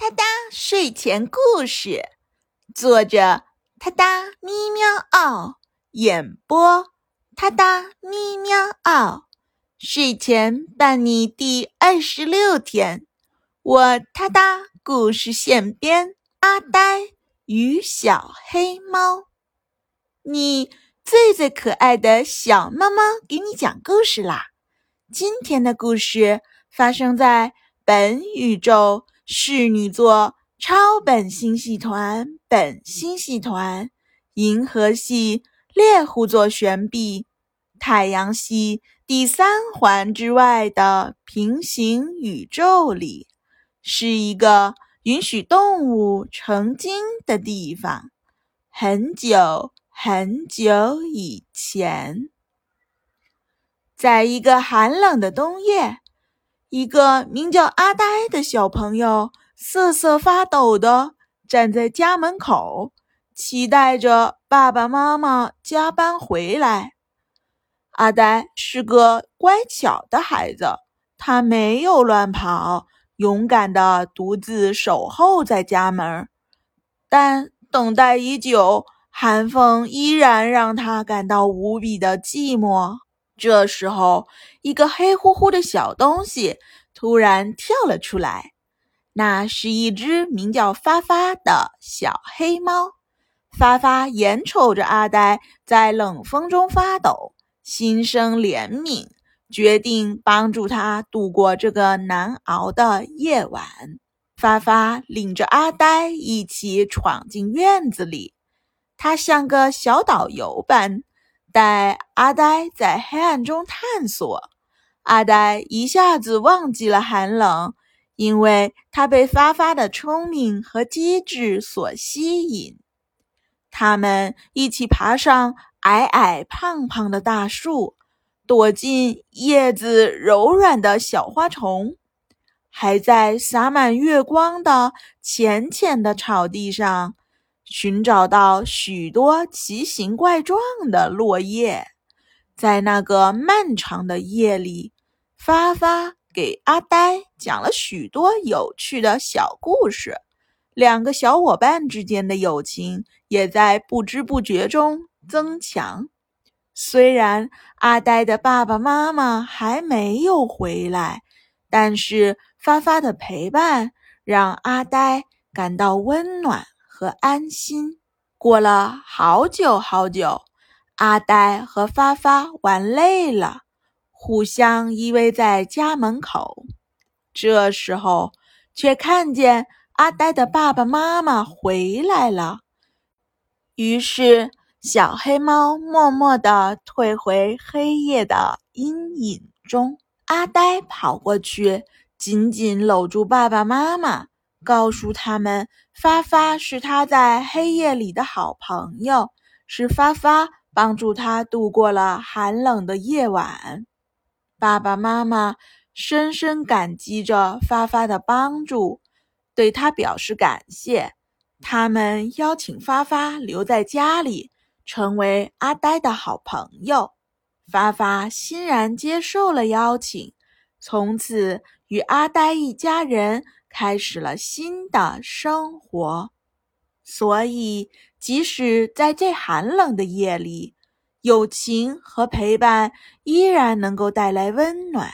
哒哒睡前故事，作者：哒哒咪喵嗷，演播：哒哒咪喵嗷。睡前伴你第二十六天，我哒哒故事现编：阿呆与小黑猫。你最最可爱的小猫猫，给你讲故事啦！今天的故事发生在本宇宙。侍女座超本星系团、本星系团、银河系猎户座旋臂、太阳系第三环之外的平行宇宙里，是一个允许动物成精的地方。很久很久以前，在一个寒冷的冬夜。一个名叫阿呆的小朋友瑟瑟发抖地站在家门口，期待着爸爸妈妈加班回来。阿呆是个乖巧的孩子，他没有乱跑，勇敢地独自守候在家门。但等待已久，寒风依然让他感到无比的寂寞。这时候，一个黑乎乎的小东西突然跳了出来。那是一只名叫发发的小黑猫。发发眼瞅着阿呆在冷风中发抖，心生怜悯，决定帮助他度过这个难熬的夜晚。发发领着阿呆一起闯进院子里，他像个小导游般。带阿呆在黑暗中探索，阿呆一下子忘记了寒冷，因为他被发发的聪明和机智所吸引。他们一起爬上矮矮胖胖的大树，躲进叶子柔软的小花丛，还在洒满月光的浅浅的草地上。寻找到许多奇形怪状的落叶，在那个漫长的夜里，发发给阿呆讲了许多有趣的小故事。两个小伙伴之间的友情也在不知不觉中增强。虽然阿呆的爸爸妈妈还没有回来，但是发发的陪伴让阿呆感到温暖。和安心。过了好久好久，阿呆和发发玩累了，互相依偎在家门口。这时候，却看见阿呆的爸爸妈妈回来了。于是，小黑猫默默地退回黑夜的阴影中。阿呆跑过去，紧紧搂住爸爸妈妈。告诉他们，发发是他在黑夜里的好朋友，是发发帮助他度过了寒冷的夜晚。爸爸妈妈深深感激着发发的帮助，对他表示感谢。他们邀请发发留在家里，成为阿呆的好朋友。发发欣然接受了邀请，从此与阿呆一家人。开始了新的生活，所以即使在最寒冷的夜里，友情和陪伴依然能够带来温暖。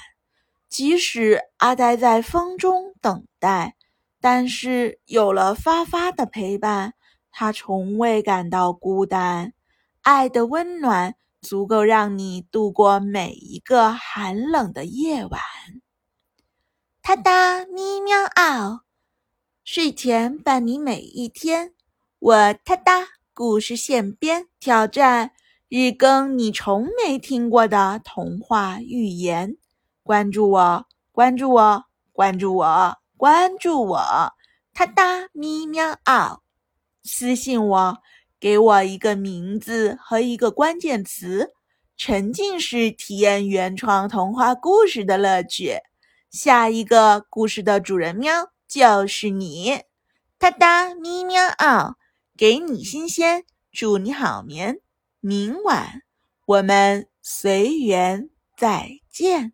即使阿呆在风中等待，但是有了发发的陪伴，他从未感到孤单。爱的温暖足够让你度过每一个寒冷的夜晚。哒哒咪喵嗷，睡前伴你每一天。我哒哒故事现编，挑战日更你从没听过的童话寓言。关注我，关注我，关注我，关注我！哒哒咪喵嗷，私信我，给我一个名字和一个关键词，沉浸式体验原创童话故事的乐趣。下一个故事的主人喵就是你，哒哒咪喵嗷，给你新鲜，祝你好眠，明晚我们随缘再见。